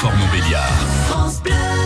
Belfort Montbéliard.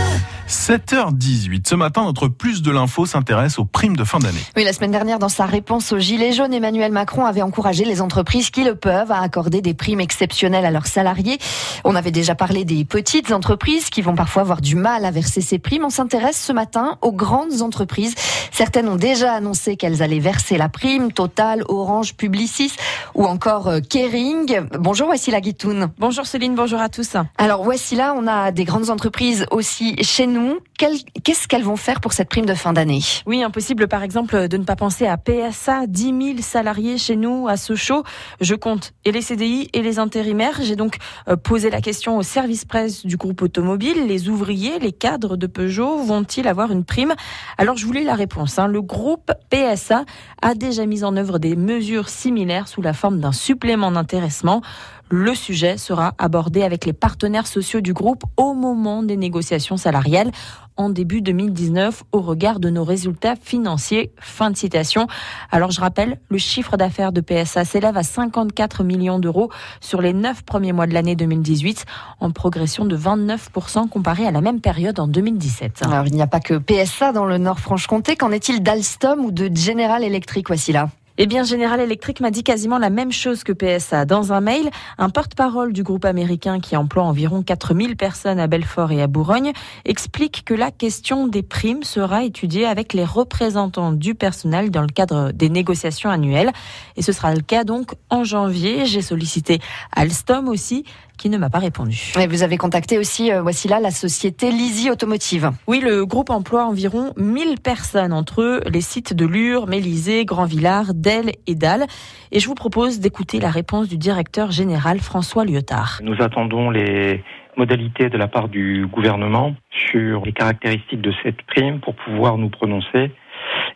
7h18. Ce matin, notre plus de l'info s'intéresse aux primes de fin d'année. Oui, la semaine dernière, dans sa réponse aux Gilets jaunes, Emmanuel Macron avait encouragé les entreprises qui le peuvent à accorder des primes exceptionnelles à leurs salariés. On avait déjà parlé des petites entreprises qui vont parfois avoir du mal à verser ces primes. On s'intéresse ce matin aux grandes entreprises. Certaines ont déjà annoncé qu'elles allaient verser la prime. Total, Orange, Publicis ou encore euh, Kering. Bonjour, voici la Guitoun. Bonjour Céline, bonjour à tous. Alors voici là, on a des grandes entreprises aussi chez nous Qu'est-ce qu'elles vont faire pour cette prime de fin d'année? Oui, impossible par exemple de ne pas penser à PSA, 10 000 salariés chez nous à Sochaux. Je compte et les CDI et les intérimaires. J'ai donc euh, posé la question au service presse du groupe automobile. Les ouvriers, les cadres de Peugeot vont-ils avoir une prime? Alors je voulais la réponse. Hein. Le groupe PSA a déjà mis en œuvre des mesures similaires sous la forme d'un supplément d'intéressement. Le sujet sera abordé avec les partenaires sociaux du groupe au moment des négociations salariales en début 2019 au regard de nos résultats financiers. Fin de citation. Alors je rappelle, le chiffre d'affaires de PSA s'élève à 54 millions d'euros sur les neuf premiers mois de l'année 2018, en progression de 29% comparé à la même période en 2017. Alors il n'y a pas que PSA dans le Nord-Franche-Comté. Qu'en est-il d'Alstom ou de General Electric Voici là. Eh bien, General Electric m'a dit quasiment la même chose que PSA. Dans un mail, un porte-parole du groupe américain qui emploie environ 4000 personnes à Belfort et à Bourgogne explique que la question des primes sera étudiée avec les représentants du personnel dans le cadre des négociations annuelles. Et ce sera le cas donc en janvier. J'ai sollicité Alstom aussi qui ne m'a pas répondu. Et vous avez contacté aussi, euh, voici là, la société Lisi Automotive. Oui, le groupe emploie environ 1000 personnes entre eux, les sites de Lure, Mélisée, Grand-Villard, Delle et Dalle. Et je vous propose d'écouter la réponse du directeur général François Lyotard. Nous attendons les modalités de la part du gouvernement sur les caractéristiques de cette prime pour pouvoir nous prononcer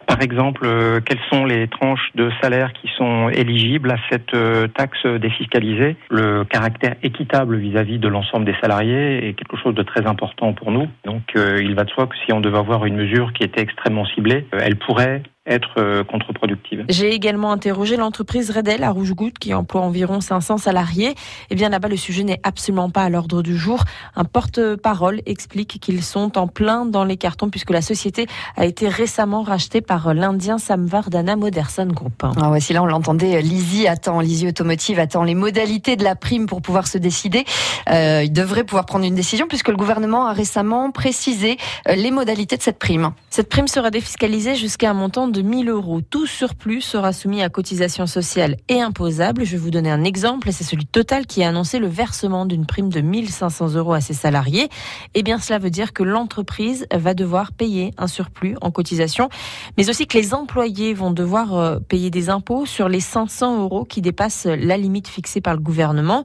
par exemple, euh, quelles sont les tranches de salaire qui sont éligibles à cette euh, taxe défiscalisée? Le caractère équitable vis-à-vis de l'ensemble des salariés est quelque chose de très important pour nous. Donc, euh, il va de soi que si on devait avoir une mesure qui était extrêmement ciblée, elle pourrait être euh, contre-productive. J'ai également interrogé l'entreprise Redel à Rouge-Goutte qui emploie environ 500 salariés. Et eh bien là-bas, le sujet n'est absolument pas à l'ordre du jour. Un porte-parole explique qu'ils sont en plein dans les cartons puisque la société a été récemment rachetée par l'Indien Samvardhana Moderson Group. Ah voici là, on l'entendait, Lizzie attend, Lizzie Automotive attend les modalités de la prime pour pouvoir se décider. Euh, il devrait pouvoir prendre une décision puisque le gouvernement a récemment précisé euh, les modalités de cette prime. Cette prime sera défiscalisée jusqu'à un montant de de 1000 euros. Tout surplus sera soumis à cotisation sociale et imposable. Je vais vous donner un exemple. C'est celui de Total qui a annoncé le versement d'une prime de 1500 euros à ses salariés. Eh bien, cela veut dire que l'entreprise va devoir payer un surplus en cotisation, mais aussi que les employés vont devoir euh, payer des impôts sur les 500 euros qui dépassent la limite fixée par le gouvernement.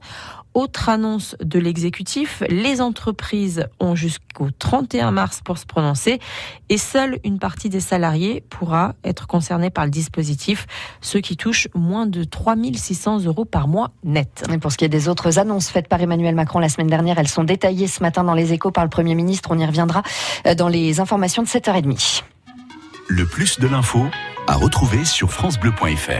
Autre annonce de l'exécutif, les entreprises ont jusqu'au 31 mars pour se prononcer et seule une partie des salariés pourra être concernée par le dispositif, ceux qui touchent moins de 3600 euros par mois net. Et pour ce qui est des autres annonces faites par Emmanuel Macron la semaine dernière, elles sont détaillées ce matin dans les échos par le Premier ministre. On y reviendra euh, dans les informations de 7h30. Le plus de l'info à retrouver sur FranceBleu.fr.